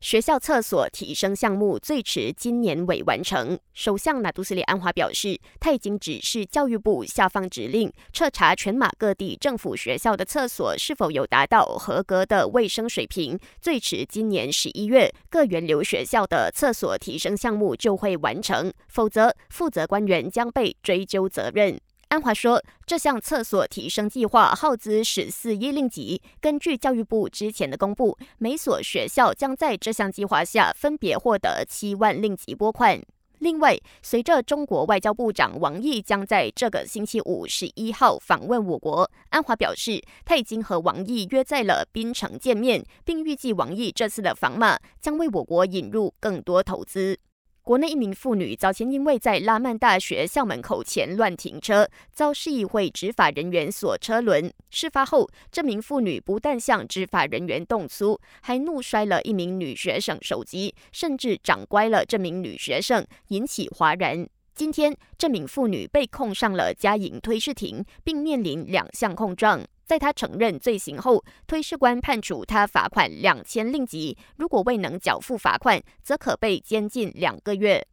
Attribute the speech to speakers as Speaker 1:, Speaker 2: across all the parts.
Speaker 1: 学校厕所提升项目最迟今年尾完成。首相纳杜斯里安华表示，他已经指示教育部下放指令，彻查全马各地政府学校的厕所是否有达到合格的卫生水平。最迟今年十一月，各源流学校的厕所提升项目就会完成，否则负责官员将被追究责任。安华说，这项厕所提升计划耗资十四亿令吉。根据教育部之前的公布，每所学校将在这项计划下分别获得七万令吉拨款。另外，随着中国外交部长王毅将在这个星期五十一号访问我国，安华表示，他已经和王毅约在了槟城见面，并预计王毅这次的访马将为我国引入更多投资。国内一名妇女早前因为在拉曼大学校门口前乱停车，遭市议会执法人员锁车轮。事发后，这名妇女不但向执法人员动粗，还怒摔了一名女学生手机，甚至掌掴了这名女学生，引起哗然。今天，这名妇女被控上了加营推事庭，并面临两项控状。在她承认罪行后，推事官判处她罚款两千令吉，如果未能缴付罚款，则可被监禁两个月。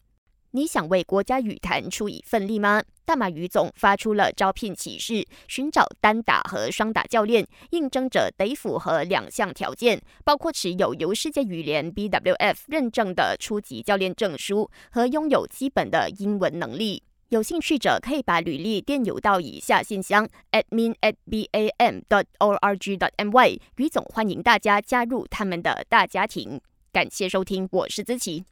Speaker 1: 你想为国家语坛出一份力吗？大马羽总发出了招聘启事，寻找单打和双打教练，应征者得符合两项条件，包括持有由世界羽联 BWF 认证的初级教练证书和拥有基本的英文能力。有兴趣者可以把履历电邮到以下信箱：admin at bam dot org dot my。于总欢迎大家加入他们的大家庭。感谢收听，我是子琪。